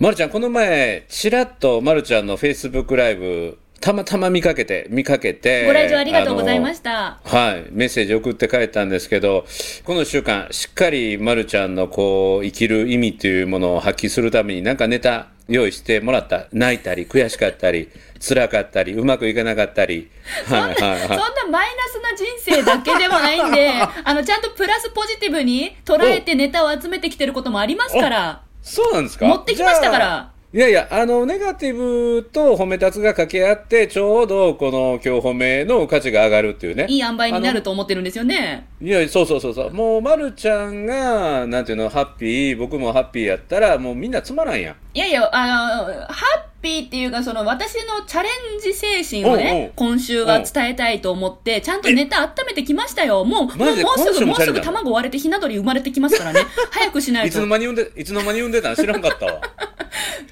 まるちゃん、この前、ちらっとまるちゃんのフェイスブックライブ、たまたま見かけて、見かけて。ご来場ありがとうございました。はい、メッセージ送って帰ったんですけど、この1週間、しっかりまるちゃんのこう、生きる意味というものを発揮するために、なんかネタ用意してもらった。泣いたり、悔しかったり、辛かったり、うまくいかなかったり。はいはいそんはい。なマイナスな人生だけでもないんで、あの、ちゃんとプラスポジティブに捉えてネタを集めてきてることもありますから。そうなんですか？持ってきましたから。いやいや、あの、ネガティブと褒め立つが掛け合って、ちょうどこの今日褒めの価値が上がるっていうね。いい塩梅になると思ってるんですよね。いや、そうそうそうそう。もう、まるちゃんが、なんていうの、ハッピー、僕もハッピーやったら、もうみんなつまらんやん。いやいや、あの、ハッピーっていうか、その、私のチャレンジ精神をおうおねう、今週は伝えたいと思って、ちゃんとネタ温めてきましたよ。もう、もう、もうすぐ、ももうすぐ卵割れてひな鳥生まれてきますからね。早くしないいつのと。間に産んで、いつの間に産んでたん知らんかったわ。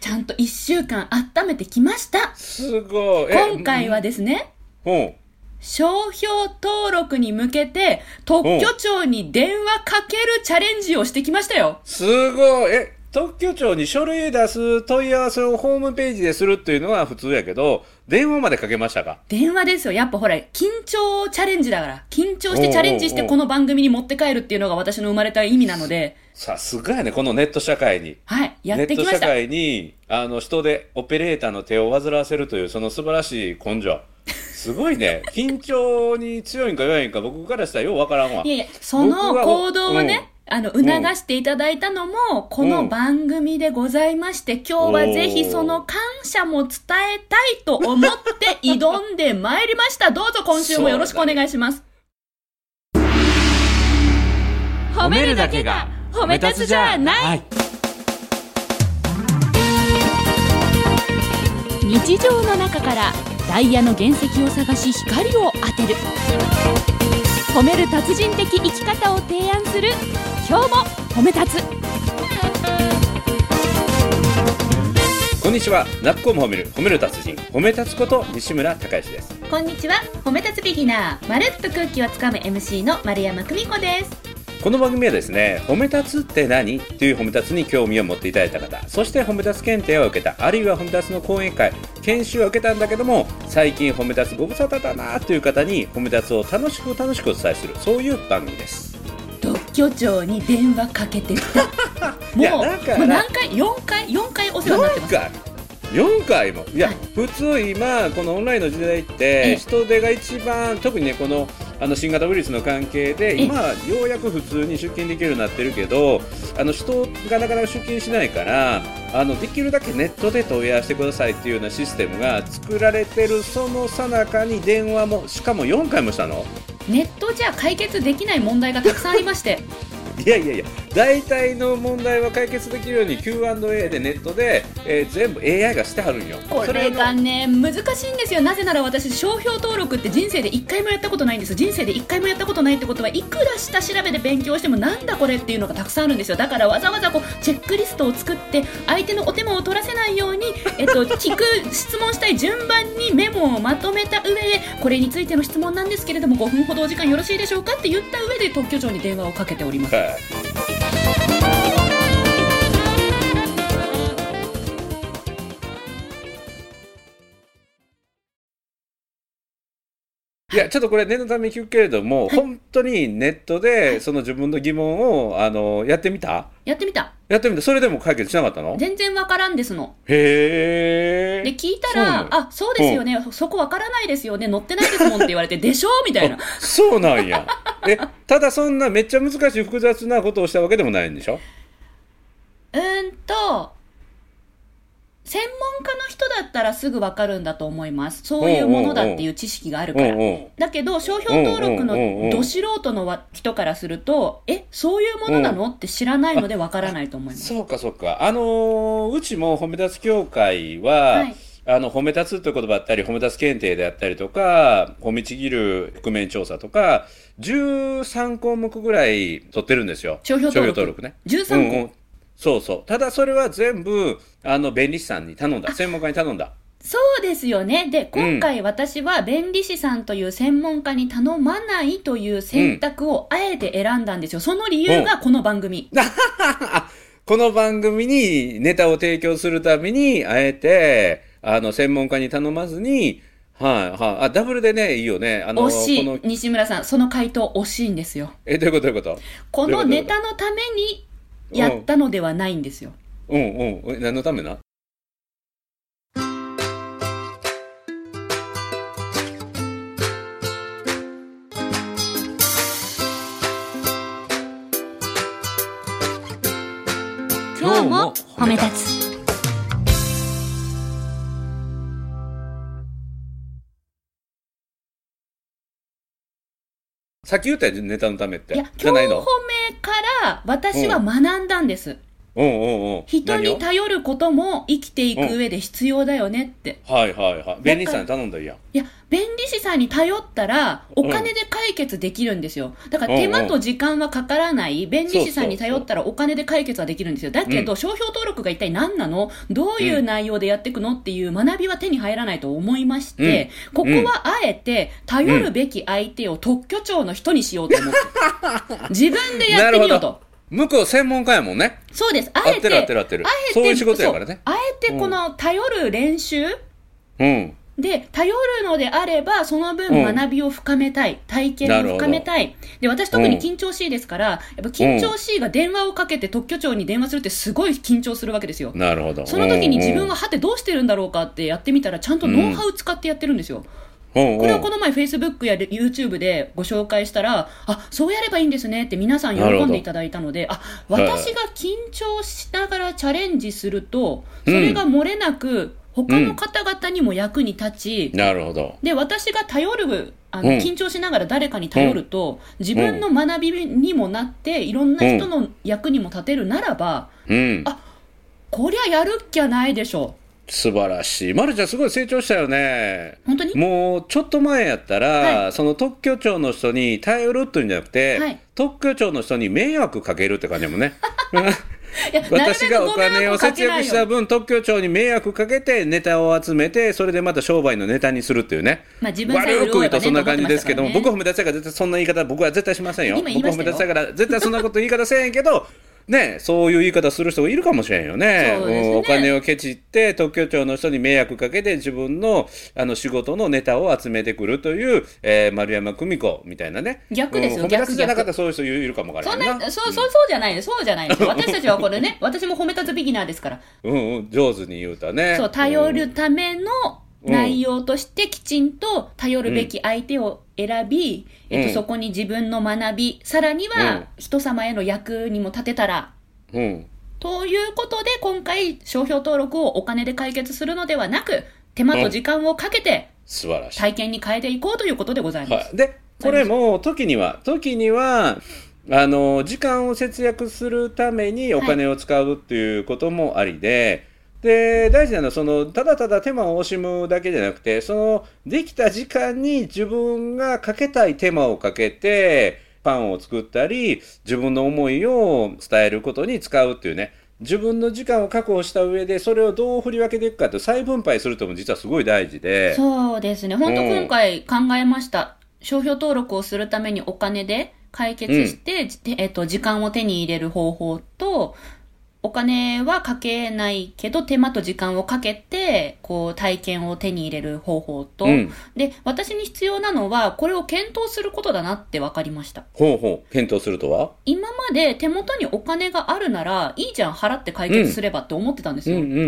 ちゃんと一週間温めてきました。すごい。え今回はですね、うん。商標登録に向けて、特許庁に電話かけるチャレンジをしてきましたよ。すごい。え、特許庁に書類出す問い合わせをホームページでするっていうのは普通やけど、電話までかけましたか？電話ですよ。やっぱほら、緊張チャレンジだから。緊張してチャレンジしてこの番組に持って帰るっていうのが私の生まれた意味なので、さすがやね、このネット社会に。はい、やっネてきました。ット社会に、あの、人でオペレーターの手を煩わせるという、その素晴らしい根性。すごいね。緊張に強いんか弱いんか、僕からしたらようわからんわい。やいや、その行動をね、あの、促していただいたのも、この番組でございまして、今日はぜひその感謝も伝えたいと思って挑んでまいりました。どうぞ今週もよろしくお願いします。褒めるだけが褒め立つじゃないい。日常の中からダイヤの原石を探し光を当てる褒める達人的生き方を提案する今日も褒め立つこんにちは。なっこも褒める、褒める達人、褒め立つこと西村孝之です。こんにちは褒め立つビギナーまるっと空気をつかむ MC の丸山久美子ですこの番組はですね、褒め立つって何？という褒め立つに興味を持っていただいた方、そして褒め立つ検定を受けた、あるいは褒め立つの講演会、研修を受けたんだけども、最近褒め立つご無沙汰だなという方に褒め立つを楽しく楽しくお伝えする、そういう番組です。特許庁に電話かけてきた。もうもう何回？4回？4回お世話になって4ます。回？4回も。いや、はい。普通今このオンラインの時代っええ。て人手が一番特にねこのあの新型ウイルスの関係でえ今ようやく普通に出勤できるようになってるけどあの人がなかなか出勤しないからあのできるだけネットで問い合わせてくださいっていうようなシステムが作られてるその最中に電話もしかも4回もしたのネットじゃ解決できない問題がたくさんありまして。いやいやいや大体の問題は解決できるように Q&A でネットで、えー全部 AI がしてはるんよ。これ。がね難しいんですよ。なぜなら私商標登録って人生で1回もやったことないんです人生で1回もやったことないってことはいくら下調べで勉強してもなんだこれっていうのがたくさんあるんですよ。だからわざわざこうチェックリストを作って相手のお手間を取らせないように、えっと、聞く質問したい順番にメモをまとめた上でこれについての質問なんですけれども5分ほどお時間よろしいでしょうかって言った上で特許庁に電話をかけております。はいや、ちょっとこれ念のために聞くけれども、本当にネットでその自分の疑問をあのやってみた？やってみた。やってみた？それでも解決しなかったの？全然わからんですの。へえ。で聞いたらあそうですよね。そこわからないですよね。載ってないですもんって言われてでしょみたいな。そうなんや。え、ただそんなめっちゃ難しい複雑なことをしたわけでもないんでしょ？うーんと、専門家の人だったらすぐわかるんだと思います。そういうものだっていう知識があるから。だけど、商標登録のど素人のわ人からすると、え、そういうものなの？って知らないのでわからないと思います。そうかそうか。あのーうちも褒め立つ協会は、はいあの褒め立つという言葉だったり、褒め立つ検定であったりとか、褒めちぎる覆面調査とか、13項目ぐらい取ってるんですよ。商標登録ね。13個、うんうんそうそう。ただそれは全部、あの、弁理士さんに頼んだ。専門家に頼んだ。そうですよね。で、今回私は弁理士さんという専門家に頼まないという選択をあえて選んだんですよ。その理由がこの番組。あ この番組にネタを提供するために、あえて、あの、専門家に頼まずに、はい、はい、あ、ダブルでね、いいよね。あの、惜しい西村さんその回答惜しいんですよえ、どういうことどういうこと？このネタのためにやったのではないんですよ、うんうん。え何のためな？今日も褒め立つさっき言ったよネタのためって。いやじゃないの？から私は学んだんです、うんうんうん。人に頼ることも生きていく上で必要だよねって、はいはいはい。便利さんに頼んだらいいやん。いや弁理士さんに頼ったらお金で解決できるんですよ。だから手間と時間はかからない。弁理士さんに頼ったらお金で解決はできるんですよ。だけど、商標登録が一体何なの？どういう内容でやっていくのっていう学びは手に入らないと思いまして、ここはあえて頼るべき相手を特許庁の人にしようと思って、自分でやってみようと。向こう専門家やもんね。そうです。あえて、あえてそういう仕事やからねあえてこの頼る練習うん。で、頼るのであれば、そのうん分学びを深めたい。体験を深めたい。で、私特に緊張しいですから、やっぱ緊張しいが電話をかけて特許庁に電話するってすごい緊張するわけですよ。なるほど。その時に自分は、ははてどうしてるんだろうかってやってみたら、ちゃんとノウハウ使ってやってるんですよ。うんうんこれをこの前 Facebook や YouTube でご紹介したら、あ、そうやればいいんですねって皆さん喜んでいただいたので、あ、私が緊張しながらチャレンジすると、それが漏れなく、他の方々にも役に立ち、なるほど。で、私が頼る、あの、うん。緊張しながら誰かに頼ると、自分の学びにもなって、いろんな人の役にも立てるならば、うん。あこりゃやるっきゃないでしょ素晴らしい。まるちゃんすごい成長したよね。本当に？もうちょっと前やったら、はその特許庁の人に頼るっていうんじゃなくて、はい特許庁の人に迷惑かけるって感じやもんね。私がお金を節約した分分、特許庁に迷惑かけて、ネタを集めて、それでまた商売のネタにするっていうね。まあ自分さえ悪く言うとそんな感じですけども、僕も褒め立つやから絶対そんな言い方、僕は絶対しませんよ。僕褒め立つやから絶対そんなこと言い方せえへんけど、ね、そういう言い方する人がいるかもしれんよね。そうですねんお金をケチって、特許庁の人に迷惑かけて、自分のあの仕事のネタを集めてくるという、えー丸山久美子みたいなね。逆ですようん褒め立つじゃなか逆ったらそういう人いるかもわからそんなそう、そう、そうじゃない。そうじゃないです。私たちはこれね、私も褒め立つビギナーですから。うんうん、上手に言うたね。そう、頼うんるための内容としてきちんと頼るべき相手を選び、えっと、うんそこに自分の学び、さらにうんは人様への役にも立てたら、うん。ということで、今回、商標登録をお金で解決するのではなく、手間と時間をかけて素晴らしい。体験に変えていこうということでございます。はい、でこれも時には時にはあの時間を節約するためにお金を使うっていうこともありで、で大事なのはそのただただ手間を惜しむだけじゃなくてそのできた時間に自分がかけたい手間をかけてパンを作ったり自分の思いを伝えることに使うっていうね自分の時間を確保した上でそれをどう振り分けていくかって再分配するとも実はすごい大事で。そうですね。本当うん今回考えました。商標登録をするためにお金で解決して、じえっと、時間を手に入れる方法と、お金はかけないけど、手間と時間をかけて、こう、体験を手に入れる方法と、うん。で、私に必要なのは、これを検討することだなって分かりました。ほうほう。検討するとは？今まで手元にお金があるなら、いいじゃん、払って解決すればって思ってたんですよ。うん。うん。うん。う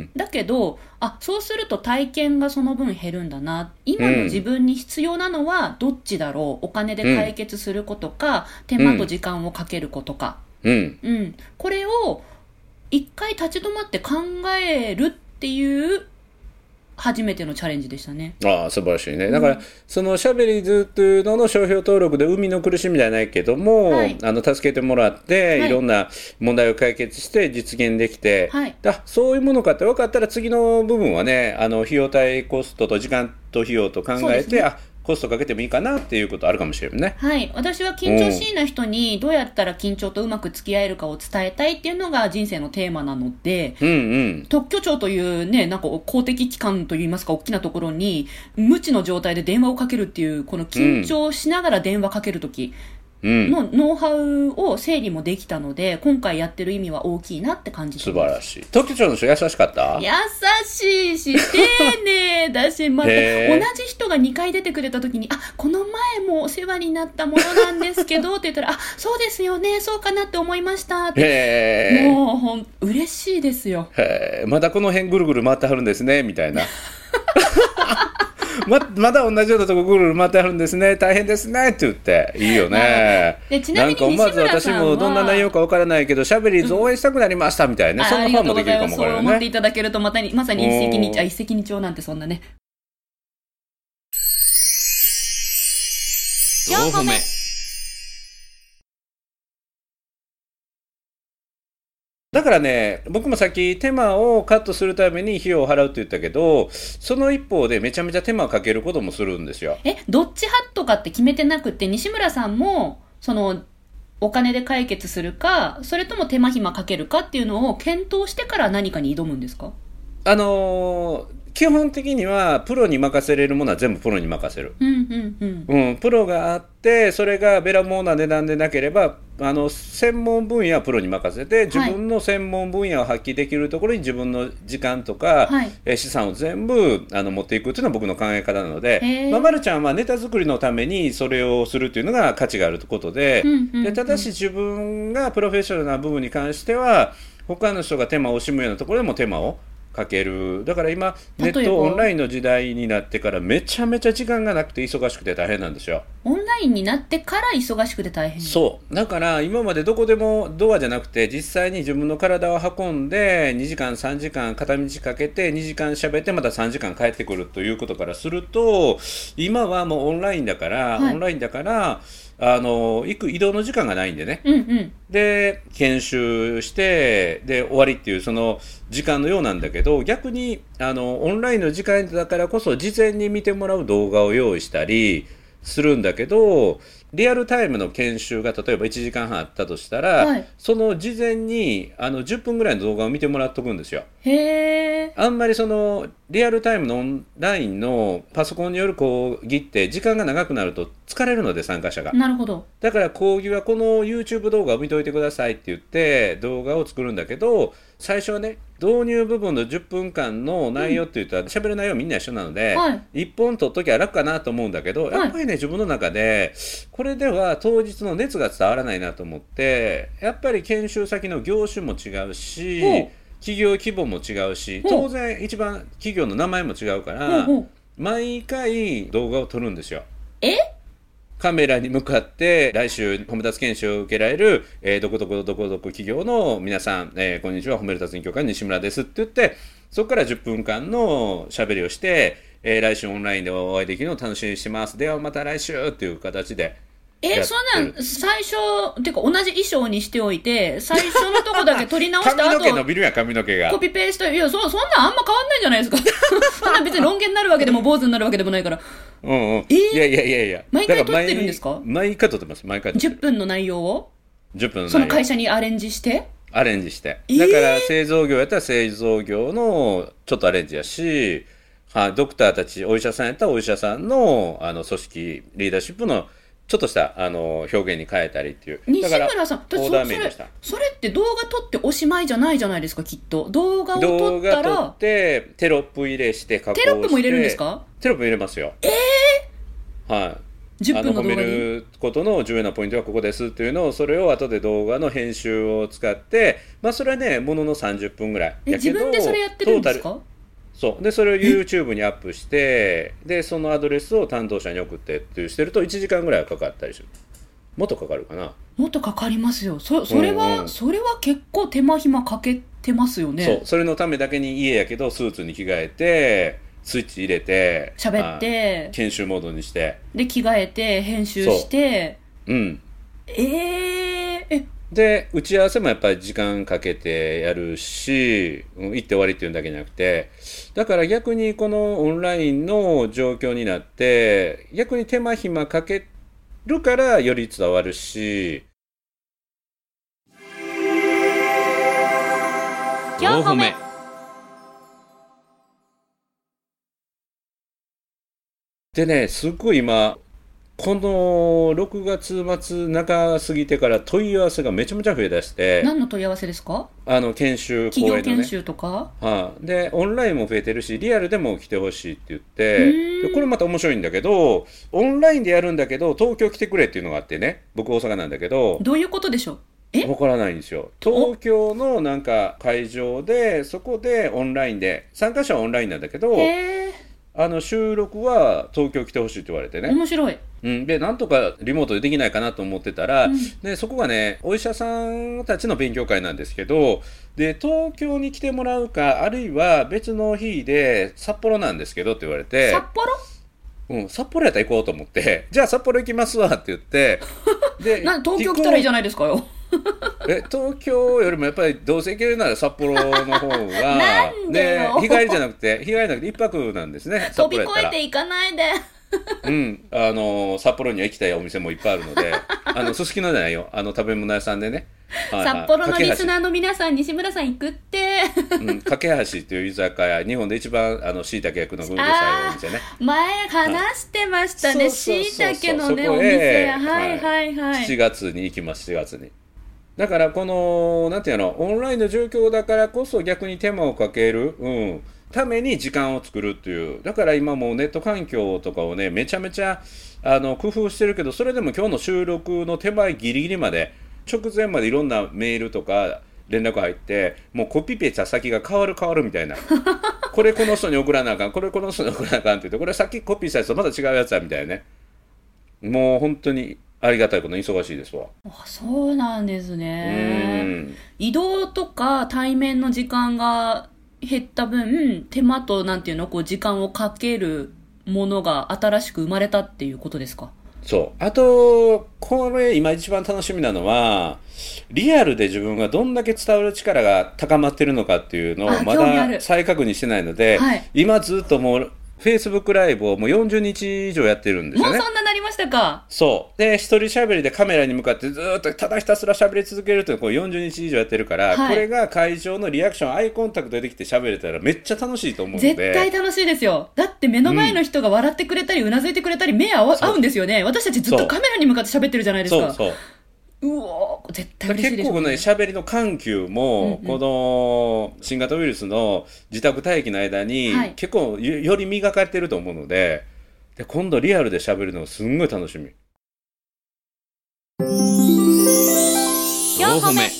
ん。だけど、あ、そうすると体験がその分減るんだな。今の自分に必要なのはどっちだろう？お金で解決することか、手間と時間をかけることか。うん。うん。これを一回立ち止まって考えるっていう初めてのチャレンジでしたね。ああ素晴らしいね。だから、そのシャベリーズっていうのの商標登録で海の苦しみじゃないけども、はい。あの助けてもらって、はい。い、ろんな問題を解決して実現できて、はい。あそういうものかって分かったら次の部分はねあの費用対コストと時間と費用と考えて、ね。あコストかけてもいいかなっていうことあるかもしれないね。はい。私は緊張しいな人にどうやったら緊張とうまく付き合えるかを伝えたいっていうのが人生のテーマなので、うんうん特許庁というね、なんか公的機関といいますか、大きなところに、無知の状態で電話をかけるっていう、この緊張しながら電話かけるとき、うん。のノウハウを整理もできたので、今回やってる意味は大きいなって感じて素。晴らしい。東京町の人優しかった？優しいし、丁寧だし、また、同じ人が2回出てくれた時に、あ、この前もお世話になったものなんですけど、って言ったら、あ、そうですよね、そうかなって思いました、って。もう、ほん、嬉しいですよ。まだこの辺ぐるぐる回ってはるんですね、みたいな。ままだ同じようなとこぐるぐる回ってはるんですね、大変ですね。って言って、いいよね。でちなみにんか思わず私もどんな内容かわからないけど、しゃべり図応援したくなりましたみたいな、そんなファンもできるかもわからそう思っていね。ただけると、またに、まさに一石二鳥、あ、一石二鳥なんてそんなね。4個目だからね、僕もさっき手間をカットするために費用を払うって言ったけど、その一方でめちゃめちゃ手間をかけることもするんですよ。え、どっち派とかって決めてなくて、西村さんも、その、お金で解決するか、それとも手間暇かけるかっていうのを検討してから何かに挑むんですか？あのー基本的にはプロに任せれるものは全部プロに任せる。うんうんうん。うん、プロがあって、それがべらもうな値段でなければ、あの専門分野はプロに任せて、自分の専門分野を発揮できるところに自分の時間とか、はい。えー資産を全部あの持っていくっていうのは僕の考え方なのでまあ、まるちゃんはネタ作りのためにそれをするっていうのが価値があることで、うんうんうん。でただし自分がプロフェッショナルな部分に関しては、他の人が手間を惜しむようなところでも手間をかける。だから今、ネットオンラインの時代になってからめちゃめちゃ時間がなくて忙しくて大変なんですよ。オンラインになってから忙しくて大変。そう。だから今までどこでもドアじゃなくて実際に自分の体を運んで2時間3時間片道かけて2時間喋ってまた3時間帰ってくるということからすると今はもうオンラインだから、はいオンラインだからあの行く移動の時間がないんでね。うんうん。で研修してで終わりっていうその時間のようなんだけど逆にあのオンラインの時間だからこそ事前に見てもらう動画を用意したりするんだけどリアルタイムの研修が例えば1時間半あったとしたら、はいその事前にあの10分ぐらいの動画を見てもらっとくんですよ。へえ。あんまりそのリアルタイムのオンラインのパソコンによる講義って時間が長くなると疲れるので参加者が。なるほど。だから講義はこの YouTube 動画を見といてくださいって言って動画を作るんだけど最初はね導入部分の10分間の内容って言ったら喋る内容みんな一緒なので、はい。1本取っときゃ楽かなと思うんだけど、い。やっぱりね自分の中でこれでは当日の熱が伝わらないなと思ってやっぱり研修先の業種も違うし企業規模も違うし当然一番企業の名前も違うから。毎回動画を撮るんですよ。え？カメラに向かって来週褒め立つ研修を受けられる、えーどこどこどこどこ企業の皆さん、えーこんにちは褒め立つ勉強会の西村ですって言ってそこから10分間の喋りをして、えー来週オンラインでお会いできるのを楽しみにしてますではまた来週っていう形でやえ、ってそんなん、最初、てか同じ衣装にしておいて、最初のとこだけ取り直した 髪の毛伸後、びるやん髪の毛がコピペして、いや、そ、そんなんあんま変わんないじゃないですか。そんなん別にロン毛になるわけでも坊主になるわけでもないから。うんうん、えーいやいやいやいや。毎回撮ってるんですか？毎毎回撮ってます毎回撮ってる。10分の内容を、10分のその会社にアレンジして、アレンジして。えー。だから製造業やったら製造業のちょっとアレンジやし、はい、ドクターたち、お医者さんやったらお医者さんのあの組織、リーダーシップのちょっとしたあの表現に変えたりっていう。西村さん、そそれ。それって動画撮っておしまいじゃないじゃないですか、きっと。動画を撮動った画撮っら、て、テロップ入れして、加工して。テロップも入れるんですか？テロップ入れますよ。ええはい。10分の褒め。ることの重要なポイントはここですっていうのをそれを後で動画の編集を使ってまあそれはねものの30分ぐらいえ、自分でそれやってるんですか？そう。でそれを YouTube にアップしてでそのアドレスを担当者に送ってっていうしてると1時間ぐらいはかかったりする。もっとかかるかな、もっとかかりますよ。そ、それは、うんうん。それは結構手間暇かけてますよね。そう。それのためだけに家やけどスーツに着替えてスイッチ入れて喋って。あ研修モードにして。で、着替えて、編集して、うん。えー、え、で打ち合わせもやっぱり時間かけてやるし、うん、行って終わりっていうだけじゃなくてだから逆にこのオンラインの状況になって逆に手間暇かけるからより伝わるし。4個目でねすっごい今この6月末中過ぎてから問い合わせがめちゃめちゃ増えだして何の問い合わせですか？あの研修企業研講演のね。修とか？はい、でオンラインも増えてるしリアルでも来てほしいって言っうてこれまた面白いんだけどオンラインでやるんだけど東京来てくれっていうのがあってね。僕大阪なんだけど。どういうことでしょう？え？わからないんですよ。東京のなんか会場でそこでオンラインで参加者はオンラインなんだけどあの収録は東京来てほしいって言われてね、面白い。うん、でなんとかリモートでできないかなと思ってたら、うん。でそこがねお医者さんたちの勉強会なんですけどで東京に来てもらうかあるいは別の日で札幌なんですけどって言われて札幌？うん、札幌やったら行こうと思ってじゃあ札幌行きますわって言って でな東京来たらいいじゃんないですかよ え東京よりもやっぱりどうせ行けるなら札幌の方が なんでよ日帰りじゃなくて日帰りじゃなくて一泊なんですね 飛び越えていかないで。うん、あの札幌には行きたいお店もいっぱいあるので、あのすすきのじゃないよ、あの食べ物屋さんでね。はいはい。札幌のリス架ナーの皆さん西村さん行くって。うん、架け橋っていう居酒屋、日本で一番あの椎茸焼くのがうるさいお店ね。前話してましたね。しい。たけのねお店。はいはいはい。はい。7月に行きます、7月に。だからこの、なんていうの、オンラインの状況だからこそ逆に手間をかける、うん、ために時間を作るっていう。だから今もうネット環境とかをね、めちゃめちゃあの工夫してるけど、それでも今日の収録の手前ギリギリまで、直前までいろんなメールとか連絡入って、もうコピペした先が変わる変わるみたいな。これこの人に送らなあかん、これこの人に送らなあかんって言って、これさっきコピーしたやつとまた違うやつだみたいなね。もう本当にありがたいことに忙しいですわ。あそうなんですうねん。移動とか対面の時間が減った分手間となんていうのこう時間をかけるものが新しく生まれたっていうことですか？そう。あと、これ今一番楽しみなのは、リアルで自分がどんだけ伝わる力が高まってるのかっていうのをあまだ再確認してないので、はい今ずっともう Facebook ライブをもう40日以上やってるんですもうよね。そんなしたか？そう。で、一人喋りでカメラに向かってずーっとただひたすら喋り続けるというこう40日以上やってるから、はいこれが会場のリアクション、アイコンタクトでできて喋れたらめっちゃ楽しいと思うので。絶対楽しいですよ。だって目の前の人が笑ってくれたり、うなずいてくれたり、目合わそう合うんですよね。私たちずっそうとカメラに向かって喋ってるじゃないですか。そうそう。うおー絶対嬉しいで結構ね、喋りの緩急も、うんうんこの新型ウイルスの自宅待機の間に、はい結構よより磨かれてると思うので、で今度リアルで喋るのがすんごい楽しみ。4歩目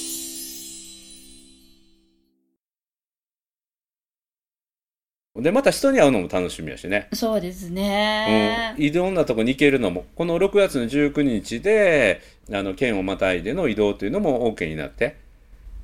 で、また人に会うのも楽しみやしね。そうですうんね。いろんなとこに行けるのも、この6月の19日で、あの、県をまたいでの移動というのも OK になって。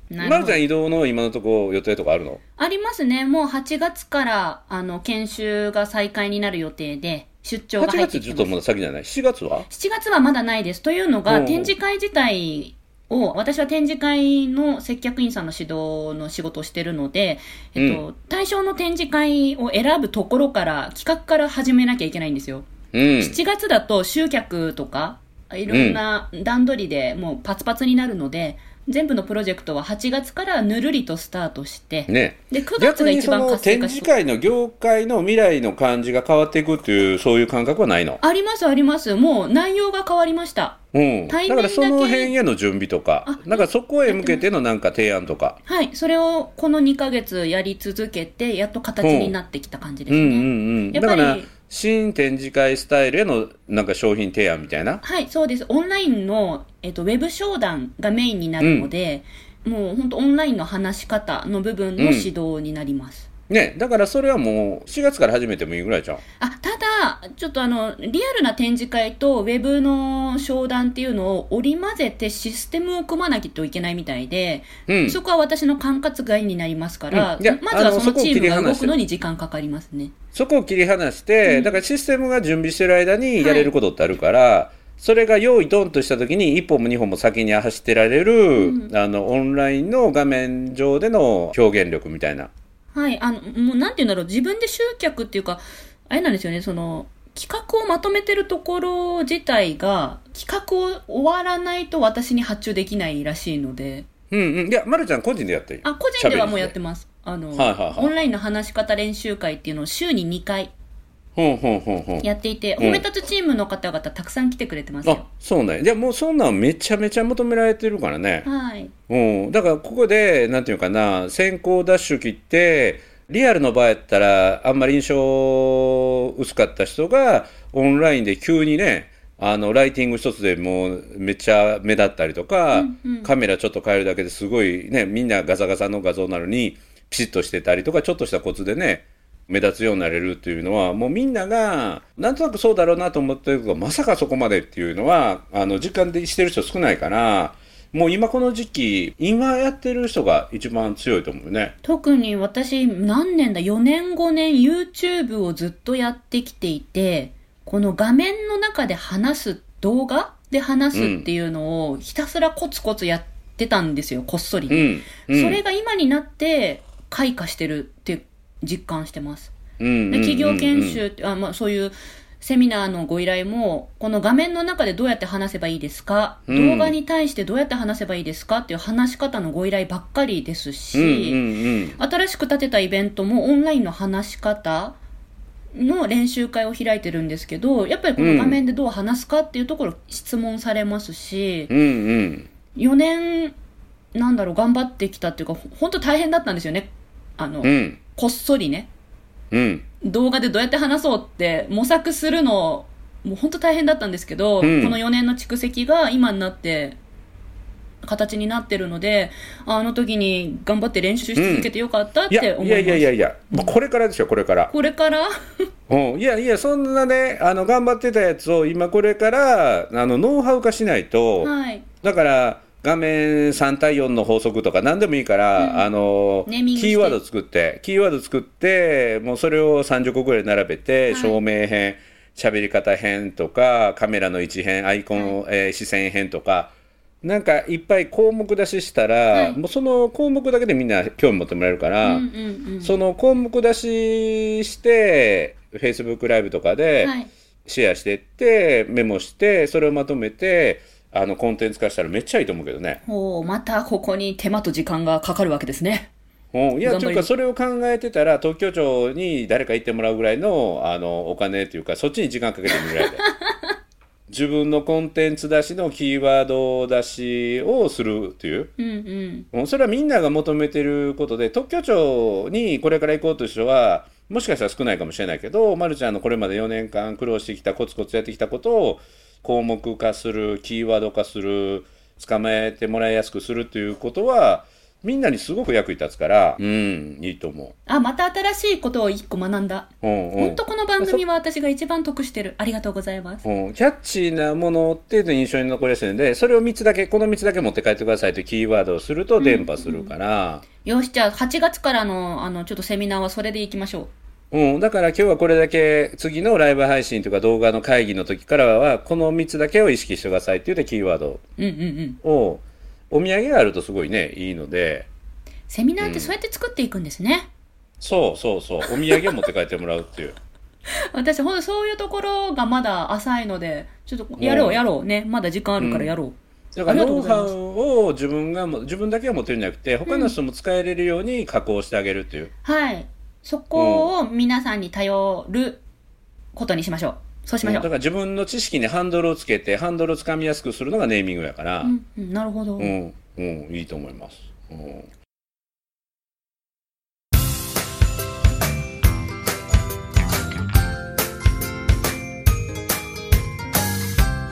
まるちゃん移動の今のところ予定とかあるの？ありますね。もう8月から、あの、研修が再開になる予定で、出張が ?8 入ってきてます月ちょっとま。だ先じゃない ?7 月は？7月はまだないです。というのが、うん展示会自体を、私は展示会の接客員さんの指導の仕事をしてるので、えっと、対象の展示会を選ぶところから、企画から始めなきゃいけないんですよ。うん。7月だと集客とか、いろんな段取りでもうパツパツになるので、全部のプロジェクトは8月からぬるりとスタートして、ね。で、9月逆が一番活性化し展示会の業界の未来の感じが変わっていくっていうそういう感覚はないの？ありますあります。もう内容が変わりました。うん、だからその辺への準備とかあなんかそこへ向けてのなんか提案とかはい、それをこの2ヶ月やり続けて、やっと形になってきた感じですね。うんうんうんやっぱり新展示会スタイルへのなんか商品提案みたいな？はい、そうです。オンラインの、えっと、ウェブ商談がメインになるので、もう本当オンラインの話し方の部分の指導になります。ねだからそれはもう4月から始めてもいいぐらいじゃんあ、ただ、ちょっとあの、リアルな展示会とウェブの商談っていうのを織り交ぜてシステムを組まなきゃいけないみたいで、うん。そこは私の管轄外になりますから、うん。まずはそのチームが動くのに時間かかりますね。そこを切り離して、うん。だからシステムが準備してる間にやれることってあるから、それが用意ドンとした時に1本も2本も先に走ってられる、うん。あのオンラインの画面上での表現力みたいなはい、あの、もうなんて言うんだろう、自分で集客っていうか、あれなんですよね、その、企画をまとめてるところ自体が、企画を終わらないと私に発注できないらしいので、うんうんいや、ま、るちゃん個人でやってるあ、個人ではもうやってます。あの、はいはいはいオンラインの話し方練習会っていうのを週に2回。やっていて、うん褒め立つチームの方々たくさん来てくれてますあよ。そうね。じゃあもうそんなんめちゃめちゃ求められてるからね。はい。うん。だからここで、なんていうかな、先行ダッシュ切って、リアルの場合やったら、あんまり印象薄かった人が、オンラインで急にね、あの、ライティング一つでもうめっちゃ目立ったりとか、うんうんカメラちょっと変えるだけですごいね、みんなガサガサの画像なのに、ピシッとしてたりとか、ちょっとしたコツでね、目立つようになれるっていうのは、もうみんなが、なんとなくそうだろうなと思ってるけど、まさかそこまでっていうのは、あの、実感でしてる人少ないから、もう今この時期、今やってる人が一番強いと思うよね。特に私、何年だ、4年5年 YouTube をずっとやってきていて、この画面の中で話す動画？で話すっていうのをひたすらコツコツやってたんですよ、こっそり。うん。うん、それが今になって開花してるって実感してます。で企業研修って、あまあ、そういうセミナーのご依頼も、この画面の中でどうやって話せばいいですか、うん動画に対してどうやって話せばいいですかっていう話し方のご依頼ばっかりですし、うん、うん、うん。新しく立てたイベントもオンラインの話し方の練習会を開いてるんですけど、やっぱりこの画面でどう話すかっていうところ質問されますし、うん、うん。4年、なんだろう、頑張ってきたっていうか、ほ本当大変だったんですよね。あの、うん、こっそりね。うん。動画でどうやって話そうって模索するの、もう本当大変だったんですけど、うんこの4年の蓄積が今になって、形になってるので、あの時に頑張って練習し続けてよかったって思います。いやいやいやいや、もうこれからでしょ、これから。これから？うん、いやいや、そんなね、あの、頑張ってたやつを今これから、あの、ノウハウ化しないと、はい。だから、画面3対4の法則とか何でもいいから、うん。あの、キーワード作って、キーワード作って、もうそれを30個ぐらい並べて、はい。照明編、喋り方編とか、カメラの位置編、アイコン、えー視線編とか、なんかいっぱい項目出ししたら、はい。もうその項目だけでみんな興味持ってもらえるから、うんうんうん。その項目出しして、Facebook ライブとかではい。シェアしてって、メモして、それをまとめて、あの、コンテンツ化したらめっちゃいいと思うけどね。おーまたここに手間と時間がかかるわけですね。うん、いや、というか、それを考えてたら、東京庁に誰か行ってもらうぐらいの、あの、お金っていうか、そっちに時間かけてみるぐらいで。自分のコンテンツ出しのキーワード出しをするっていう。うんうん。うんそれはみんなが求めてることで、特許庁にこれから行こうという人は、もしかしたら少ないかもしれないけど、まるちゃんのこれまで4年間苦労してきた、コツコツやってきたことを項目化する、キーワード化する、捕まえてもらいやすくするということは、みんなにすごく役に立つから、うん、いいと思あ、また新しいことを一個学んだ。う。うんうん本当この番組は私が一番得してる。ありがとうございます。うん、キャッチーなものっていうの印象に残りやすいので、それを3つだけ、この3つだけ持って帰ってくださいというキーワードをすると伝播するから、よし、じゃあ8月からの、あの、ちょっとセミナーはそれで行きましょうん、だから今日はこれだけ次のライブ配信とか動画の会議の時からはこの3つだけを意識してくださいって言ってキーワードう。うんうんうん。をお土産があるとすごいねいいのでセミナーってそうやって作っていくんですね。そうそうそうお土産を持って帰ってもらうっていう 私、ほんとそういうところがまだ浅いので、ちょっとやろううんやろうね。まだ時間あるからやろう。だからノウハウを自分がも自分だけが持ってるんじゃなくて他の人も使えれるように加工してあげるっていう、はい。そこを皆さんに頼ることにしましょう。そうしましょう。だから自分の知識にハンドルをつけてハンドルをつかみやすくするのがネーミングやからうん、うん、なるほど。うん、うん、いいと思います。うん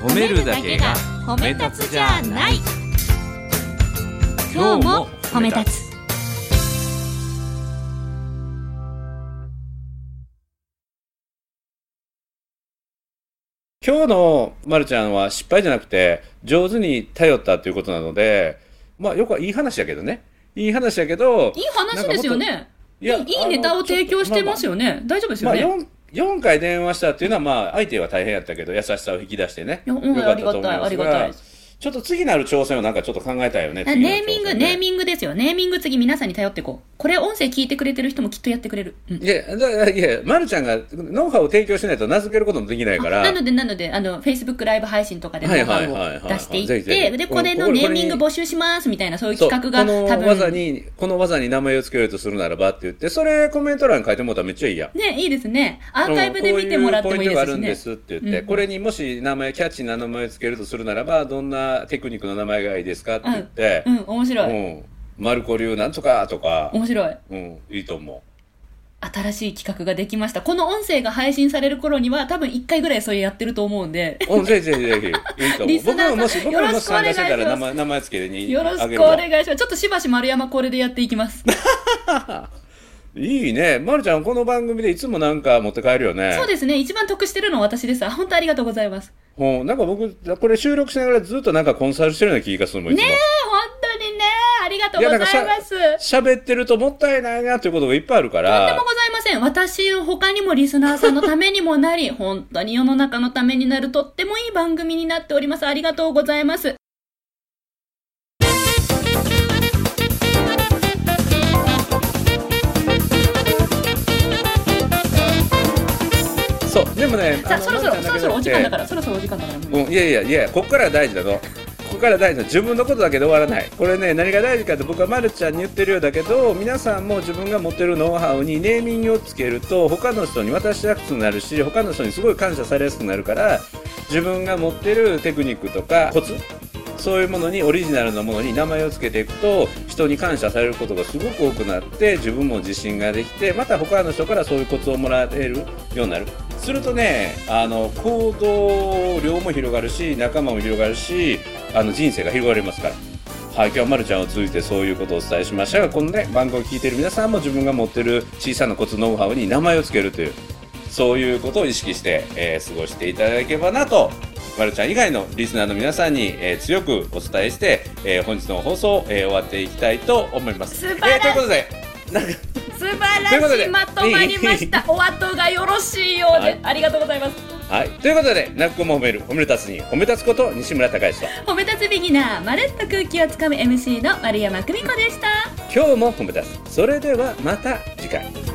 褒めるだけが褒め立つじゃない今日も褒め立つ今日のまるちゃんは失敗じゃなくて上手に頼ったということなのでまあよくはいい話だけどねいい話だけどいい話ですよね。いいいいいネタを提供してますよよね。大丈夫ですまあ、よね。4, 4回電話したっていうのはまあ相手は大変やったけど優しさを引き出してねよかったと思いますがありがたいありがたいですちょっと次なる挑戦をなんかちょっと考えたいよね。ネーミング、ネーンミングですよ。ネーミング次皆さんに頼っていこう。これ音声聞いてくれてる人もきっとやってくれる。うんグ。いや、だいや、まるちゃんがノウハウを提供しないと名付けることもできないから。なので、なので、あの、Facebook ライブ配信とかでノウハウを出していって、ひで、これのネーミング募集しますみたいな、そういう企画がこ多の技分。に、この技に名前を付けるとするならばって言って、それコメント欄に書いてもらったらめっちゃいいやん。ね、いいですね。アーカイブで見てもらってもいいですしこういうポイントがあるんでね。すって言って、うんこれにもし名前、キャッチーな名前を付けるとするならば、どんなテクニックの名前がいいですかって言って、うん、面白い。うん。マルコ流なんとかとか、面白い。うん、いいと思新しい企画ができました。この音声が配信される頃には、多分1回ぐらいそれやってると思うんで。う。うん、ぜひぜひぜひ、いいと思う。僕ももし、僕ももし参加してたらよろしくお願いします名前、名前付けによろしくお願いします。ちょっとしばし丸山これでやっていきます。いいね。まるちゃん、この番組でいつもなんか持って帰るよね。そうですね。一番得してるのは私です。あ本当ありがとうございます。うん、なんか僕、これ収録しながらずっとなんかコンサルしてるような気がするもん。ねえ、本当にね。ありがとうございます。とんでも喋ってるともったいないなということがいっぱいあるから。ございません。私の他にもリスナーさんのためにもなり、本当に世の中のためになるとってもいい番組になっております。ありがとうございます。そう、でもね、さあ、のそろそろ、そろそろお時間だから、まそろそろお時間だから。うん、いやいやいや、ここから大事なの。ここから大事なの自分のことだけで終わらないこれね何が大事かって僕はまるちゃんに言ってるようだけど皆さんも自分が持ってるノウハウにネーミングをつけると他の人に渡しやすくなるし他の人にすごい感謝されやすくなるから自分が持ってるテクニックとかコツそういうものにオリジナルなものに名前を付けていくと人に感謝されることがすごく多くなって自分も自信ができてまた他の人からそういうコツをもらえるようになるするとねあの行動量も広がるし仲間も広がるしあの人生が広がりますから。はい、今日はまるちゃんを通じてそういうことをお伝えしましたがこのね番組を聞いている皆さんも自分が持ってる小さなコツノウハウに名前を付けるというそういうことを意識して、えー過ごしていただければなと、まるちゃん以外のリスナーの皆さんに、えー強くお伝えして、えー本日の放送を、えー終わっていきたいと思います。素晴らしいえーということで、なんか、素晴らしいまとまりました。お後がよろしいようで、はいありがとうございます。はい、ということで、なっこも褒める、褒めるたつに、褒めたつこと西村隆之と、褒め立つビギナー、まるっと空気をつかむ MC の丸山久美子でした。今日も褒めたつ。それではまた次回。